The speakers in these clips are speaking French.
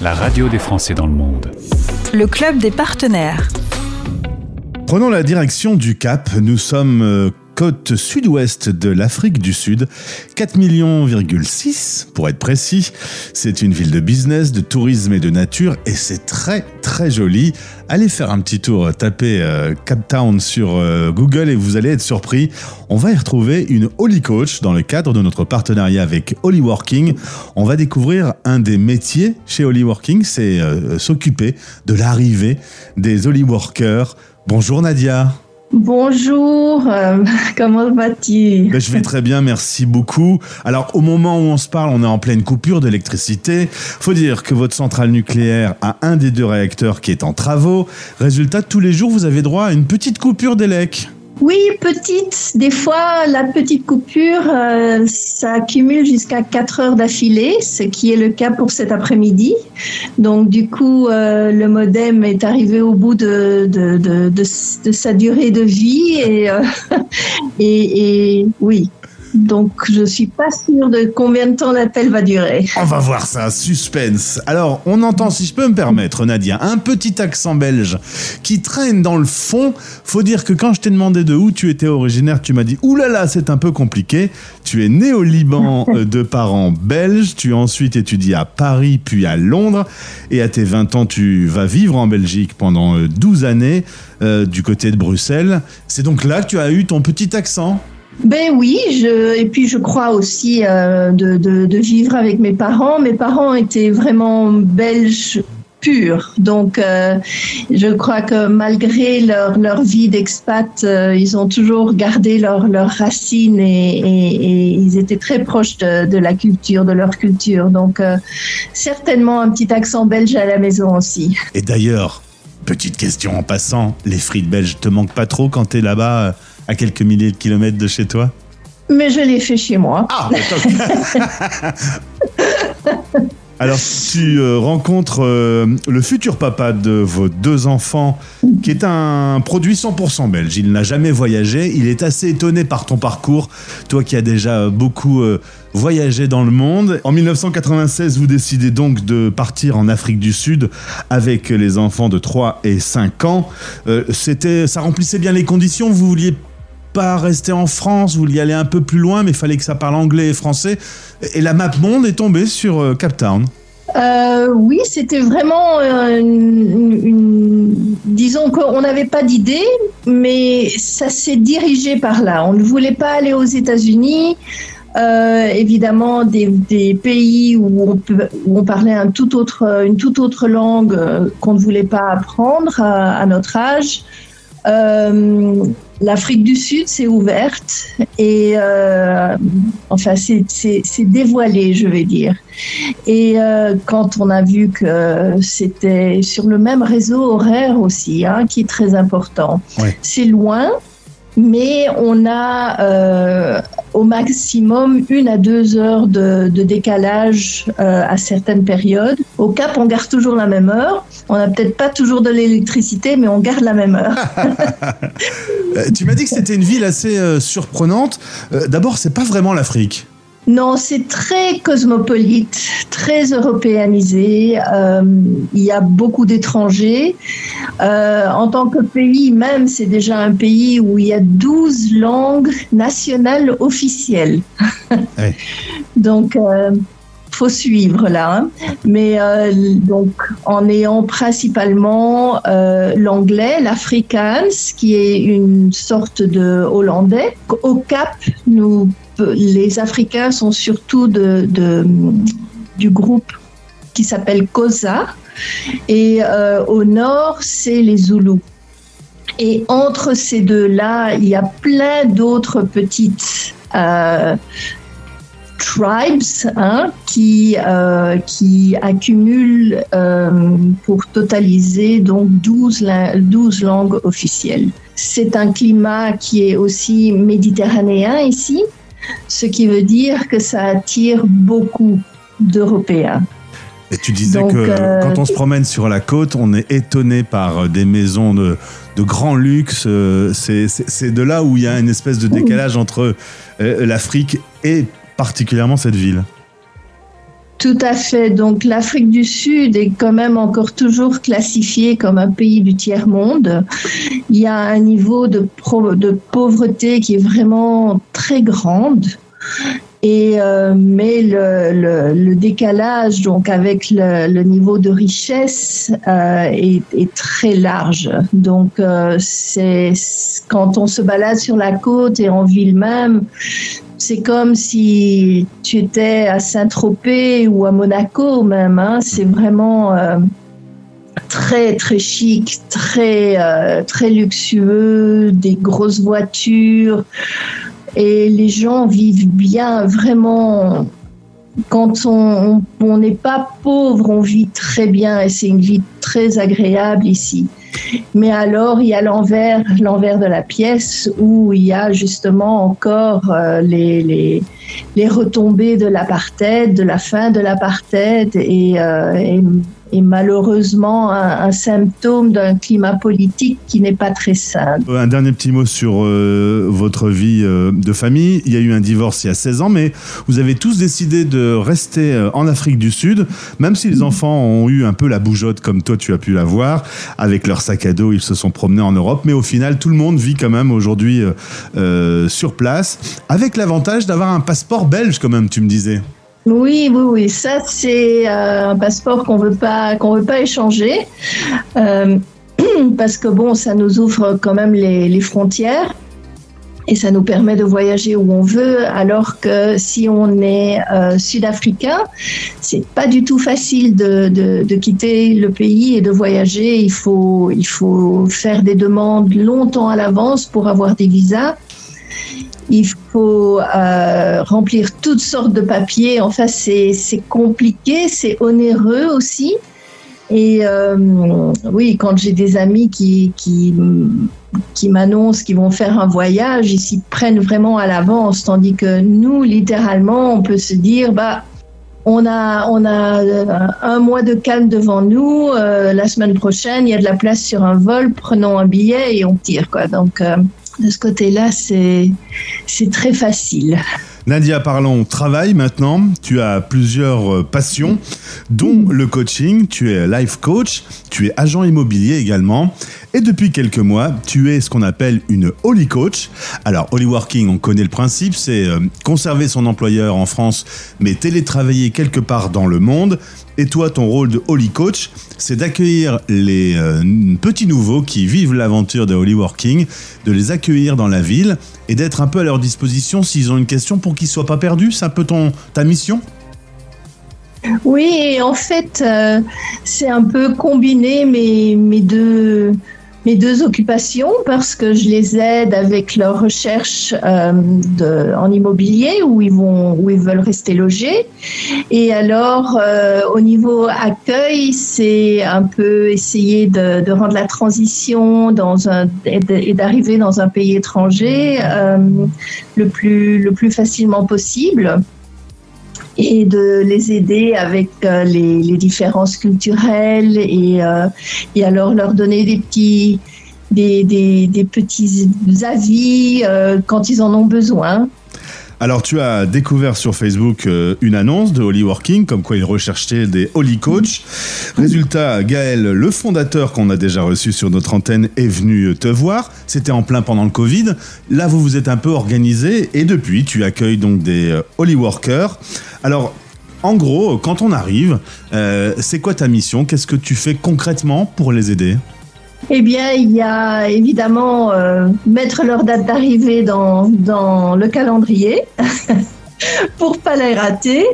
la radio des Français dans le monde. Le club des partenaires. Prenons la direction du Cap. Nous sommes euh, côte sud-ouest de l'Afrique du Sud. 4 millions pour être précis. C'est une ville de business, de tourisme et de nature et c'est très très joli. Allez faire un petit tour, tapez euh, Cap Town sur euh, Google et vous allez être surpris. On va y retrouver une Holy Coach dans le cadre de notre partenariat avec Holy Working. On va découvrir un des métiers chez Holy Working, c'est euh, s'occuper de l'arrivée des Holy Workers. Bonjour Nadia. Bonjour, euh, comment vas-tu? Ben, Je vais très bien, merci beaucoup. Alors au moment où on se parle, on est en pleine coupure d'électricité. Faut dire que votre centrale nucléaire a un des deux réacteurs qui est en travaux. Résultat, tous les jours, vous avez droit à une petite coupure d'élec. Oui, petite. Des fois, la petite coupure, euh, ça accumule jusqu'à 4 heures d'affilée, ce qui est le cas pour cet après-midi. Donc, du coup, euh, le modem est arrivé au bout de, de, de, de sa durée de vie et, euh, et, et oui, donc, je suis pas sûre de combien de temps l'appel va durer. On va voir ça, suspense. Alors, on entend, si je peux me permettre, Nadia, un petit accent belge qui traîne dans le fond. Faut dire que quand je t'ai demandé de où tu étais originaire, tu m'as dit oulala, là là, c'est un peu compliqué. Tu es né au Liban euh, de parents belges. Tu as ensuite étudié à Paris, puis à Londres. Et à tes 20 ans, tu vas vivre en Belgique pendant 12 euh, années, euh, du côté de Bruxelles. C'est donc là que tu as eu ton petit accent. Ben oui, et puis je crois aussi euh, de, vivre avec mes parents. Mes parents étaient vraiment belges purs, donc euh, je crois que malgré leur, leur vie d'expat, euh, ils ont toujours gardé leurs leur racines et, et, ils étaient très proches de, de, la culture, de leur culture. Donc certainement un petit accent belge à la maison aussi. Et d'ailleurs, petite question en passant, les frites belges te manquent pas trop quand tu es là-bas à quelques milliers de kilomètres de chez toi Mais je l'ai fait chez moi. Ah, Alors, tu euh, rencontres euh, le futur papa de vos deux enfants, qui est un produit 100% belge. Il n'a jamais voyagé. Il est assez étonné par ton parcours. Toi qui as déjà beaucoup euh, voyagé dans le monde. En 1996, vous décidez donc de partir en Afrique du Sud avec les enfants de 3 et 5 ans. C'était, ça remplissait bien les conditions. Vous vouliez pas rester en France, vous vouliez aller un peu plus loin, mais il fallait que ça parle anglais et français. Et la map monde est tombée sur euh, Cap Town. Euh, oui, c'était vraiment euh, une, disons qu'on n'avait pas d'idée, mais ça s'est dirigé par là. On ne voulait pas aller aux États-Unis. évidemment, des, pays où on, parlait tout autre, une toute autre langue qu'on ne voulait pas apprendre à, notre âge. L'Afrique du Sud s'est ouverte et euh, enfin c'est dévoilé, je vais dire. Et euh, quand on a vu que c'était sur le même réseau horaire aussi, hein, qui est très important, c'est loin, mais on a euh, au maximum une à deux heures de, décalage euh, à certaines périodes. Au Cap, on garde toujours la même heure. On n'a peut-être pas toujours de l'électricité, mais on garde la même heure. Euh, tu m'as dit que c'était une ville assez surprenante. D'abord, c'est pas vraiment l'Afrique. Non, c'est très cosmopolite, très européanisé. Euh, il y a beaucoup d'étrangers. Euh, en tant que pays même, c'est déjà un pays où il y a 12 langues nationales officielles. Donc, euh, faut suivre là. Hein. Mais euh, donc, en ayant principalement l'anglais, l'afrikaans, qui est une sorte de hollandais. Au Cap, nous les Africains sont surtout du groupe qui s'appelle COSA. Et euh, au nord, c'est les Zoulous. Et entre ces deux-là, il y a plein d'autres petites euh, tribes hein, qui, euh, qui accumulent pour totaliser donc 12, 12 langues officielles. C'est un climat qui est aussi méditerranéen ici ce qui veut dire que ça attire beaucoup d'Européens. Et tu disais que euh, quand on se promène sur la côte, on est étonné par euh, des maisons de, de grand luxe. Euh, c'est de là où il y a une espèce de décalage entre l'Afrique et particulièrement cette ville. Tout à fait. Donc l'Afrique du Sud est quand même encore toujours classifiée comme un pays du tiers-monde. Il y a un niveau de, pauvreté qui est vraiment très grande. Et euh, mais le, décalage donc avec le, niveau de richesse euh, est, est, très large. Donc euh, c'est quand on se balade sur la côte et en ville même, c'est comme si tu étais à Saint-Tropez ou à Monaco même. Hein. C'est vraiment euh, très très chic, très euh, très luxueux, des grosses voitures et les gens vivent bien vraiment. Quand on n'est pas pauvre, on vit très bien et c'est une vie très agréable ici. Mais alors, il y a l'envers, l'envers de la pièce où il y a justement encore euh, les, les, les, retombées de l'apartheid, de la fin de l'apartheid et, euh, et et malheureusement un, symptôme d'un climat politique qui n'est pas très sain. Un dernier petit mot sur euh, votre vie euh, de famille. Il y a eu un divorce il y a 16 ans, mais vous avez tous décidé de rester euh, en Afrique du Sud, même si les enfants ont eu un peu la bougeotte comme toi tu as pu la voir. Avec leur sac à dos, ils se sont promenés en Europe, mais au final, tout le monde vit quand même aujourd'hui sur place, avec l'avantage d'avoir un passeport belge quand même, tu me disais. Oui, oui, oui. Ça, c'est euh, un passeport qu'on veut pas qu'on veut pas échanger euh, parce que bon, ça nous ouvre quand même les, frontières et ça nous permet de voyager où on veut. Alors que si on est euh, sud-africain, c'est pas du tout facile de, de, quitter le pays et de voyager. Il faut il faut faire des demandes longtemps à l'avance pour avoir des visas il faut euh, remplir toutes sortes de papiers. Enfin, c'est compliqué, c'est onéreux aussi. Et euh, oui, quand j'ai des amis qui, qui, qui m'annoncent qu'ils vont faire un voyage, ils s'y prennent vraiment à l'avance, tandis que nous, littéralement, on peut se dire, bah, on a, on a un mois de calme devant nous. Euh, la semaine prochaine, il y a de la place sur un vol. Prenons un billet et on tire. Quoi. Donc, de ce côté-là, c'est très facile. Nadia, parlons travail maintenant. Tu as plusieurs euh, passions, dont le coaching. Tu es life coach, tu es agent immobilier également. Et depuis quelques mois, tu es ce qu'on appelle une Holy Coach. Alors, Holy Working, on connaît le principe, c'est euh, conserver son employeur en France, mais télétravailler quelque part dans le monde. Et toi, ton rôle de Holy Coach, c'est d'accueillir les euh, petits nouveaux qui vivent l'aventure de Holy Working, de les accueillir dans la ville et d'être un peu à leur disposition s'ils ont une question pour qu'ils soient pas perdus. C'est un peu ton, ta mission? Oui, en fait, euh, c'est un peu combiné mes, mes deux mes deux occupations parce que je les aide avec leur recherche euh, de, en immobilier où ils vont où ils veulent rester logés. Et alors euh, au niveau accueil c'est un peu essayer de, de, rendre la transition dans un et d'arriver dans un pays étranger euh, le plus le plus facilement possible et de les aider avec euh, les, différences culturelles et, euh, et alors leur donner des petits, des, des, des petits avis euh, quand ils en ont besoin. Alors, tu as découvert sur Facebook euh, une annonce de Holy Working, comme quoi ils recherchaient des Holy Coach. Résultat, Gaël, le fondateur qu'on a déjà reçu sur notre antenne, est venu te voir. C'était en plein pendant le Covid. Là, vous vous êtes un peu organisé et depuis, tu accueilles donc des euh, Holy Workers. Alors, en gros, quand on arrive, euh, c'est quoi ta mission? Qu'est-ce que tu fais concrètement pour les aider? Eh bien, il y a évidemment euh, mettre leur date d'arrivée dans, le calendrier. pour pas les rater.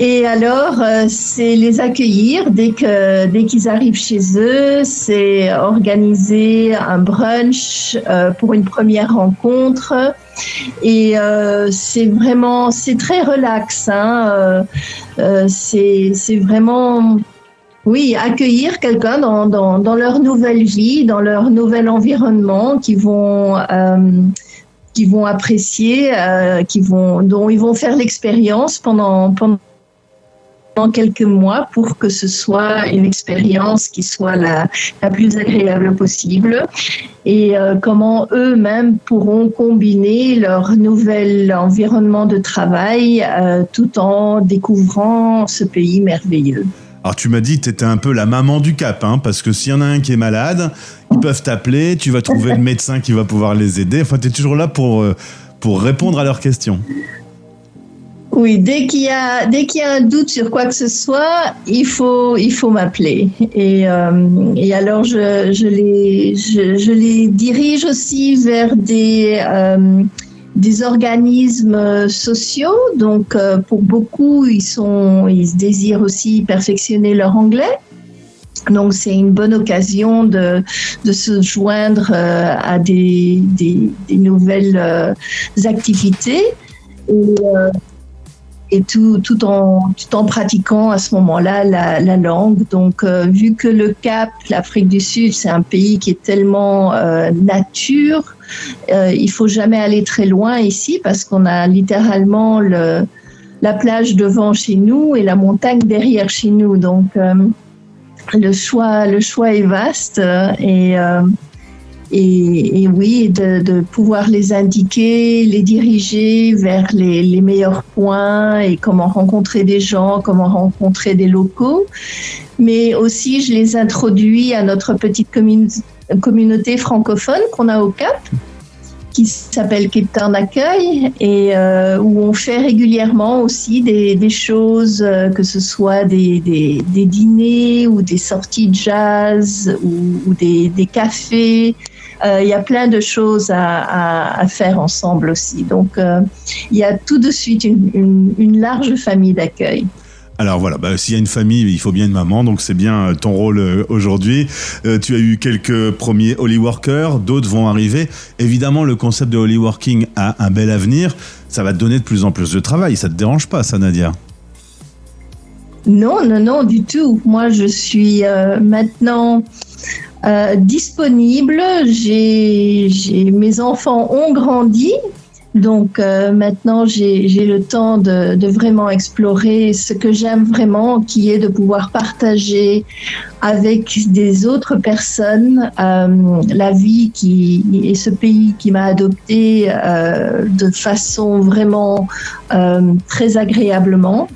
Et alors, euh, c'est les accueillir dès que dès qu'ils arrivent chez eux. C'est organiser un brunch euh, pour une première rencontre. Et c'est vraiment, c'est très relax. Hein. c'est vraiment oui, accueillir quelqu'un dans, leur nouvelle vie, dans leur nouvel environnement, qui vont, euh, qui vont apprécier, euh, qui vont, dont ils vont faire l'expérience pendant, pendant quelques mois pour que ce soit une expérience qui soit la, la plus agréable possible et euh, comment eux-mêmes pourront combiner leur nouvel environnement de travail tout en découvrant ce pays merveilleux. Alors tu m'as dit que étais un peu la maman du cap, hein, parce que s'il y en a un qui est malade, ils peuvent t'appeler, tu vas trouver le médecin qui va pouvoir les aider. Enfin, tu es toujours là pour, euh, pour répondre à leurs questions. Oui, dès qu'il y a dès qu'il y a un doute sur quoi que ce soit, il faut il faut m'appeler et, euh, alors je, je les je, les dirige aussi vers des euh, des organismes sociaux. Donc euh, pour beaucoup, ils sont ils désirent aussi perfectionner leur anglais. Donc c'est une bonne occasion de, se joindre euh, à des, nouvelles euh, activités. Et tout, tout, en, tout en pratiquant à ce moment-là la, la, langue. Donc, euh, vu que le Cap, l'Afrique du Sud, c'est un pays qui est tellement euh, nature, euh, il faut jamais aller très loin ici parce qu'on a littéralement le, la plage devant chez nous et la montagne derrière chez nous. Donc, euh, le choix, le choix est vaste et et, oui, de, pouvoir les indiquer, les diriger vers les, meilleurs points et comment rencontrer des gens, comment rencontrer des locaux. Mais aussi, je les introduis à notre petite communauté francophone qu'on a au Cap qui s'appelle Cape Town Accueil et euh, où on fait régulièrement aussi des, choses, euh, que ce soit des, dîners ou des sorties de jazz ou des, cafés. Euh, il y a plein de choses à, à, à faire ensemble aussi. Donc, euh, il y a tout de suite une, une, une large famille d'accueil. Alors voilà, bah, s'il y a une famille, il faut bien une maman, donc c'est bien ton rôle euh, aujourd'hui. Euh, tu as eu quelques premiers Holy Workers, d'autres vont arriver. Évidemment, le concept de Holy Working a un bel avenir. Ça va te donner de plus en plus de travail. Ça te dérange pas, ça, Nadia? Non, non, non, du tout. Moi, je suis euh, maintenant euh, disponible. J'ai, mes enfants ont grandi. Donc euh, maintenant, j'ai le temps de, de, vraiment explorer ce que j'aime vraiment, qui est de pouvoir partager avec des autres personnes euh, la vie qui et ce pays qui m'a adopté euh, de façon vraiment euh, très agréablement.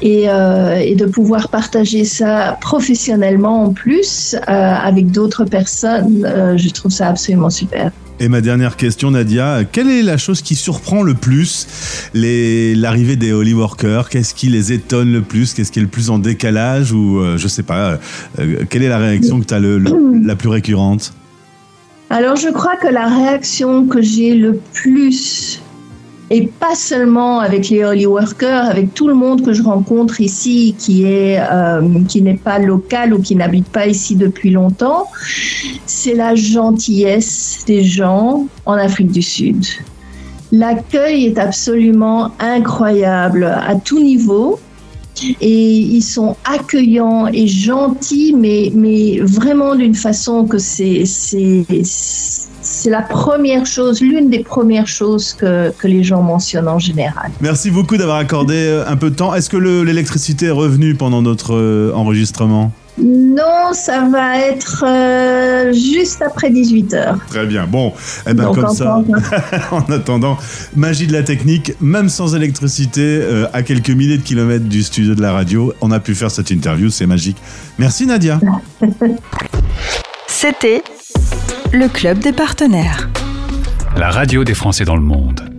Et, et, de pouvoir partager ça professionnellement en plus avec d'autres personnes, je trouve ça absolument super. Et ma dernière question, Nadia, quelle est la chose qui surprend le plus l'arrivée des Holy Workers? Qu'est-ce qui les étonne le plus? Qu'est-ce qui est le plus en décalage? Ou euh, je sais pas, euh, quelle est la réaction que tu as le, le, la plus récurrente? Alors je crois que la réaction que j'ai le plus et pas seulement avec les holy workers, avec tout le monde que je rencontre ici qui est euh, qui n'est pas local ou qui n'habite pas ici depuis longtemps, c'est la gentillesse des gens en Afrique du Sud. L'accueil est absolument incroyable à tout niveau et ils sont accueillants et gentils, mais, mais vraiment d'une façon que c'est c'est la première chose, l'une des premières choses que, que, les gens mentionnent en général. Merci beaucoup d'avoir accordé euh, un peu de temps. Est-ce que l'électricité est revenue pendant notre euh, enregistrement? Non, ça va être euh, juste après 18h. Très bien. Bon, eh ben, comme ça, en attendant, magie de la technique, même sans électricité, euh, à quelques milliers de kilomètres du studio de la radio, on a pu faire cette interview, c'est magique. Merci Nadia. C'était le Club des partenaires. La radio des Français dans le monde.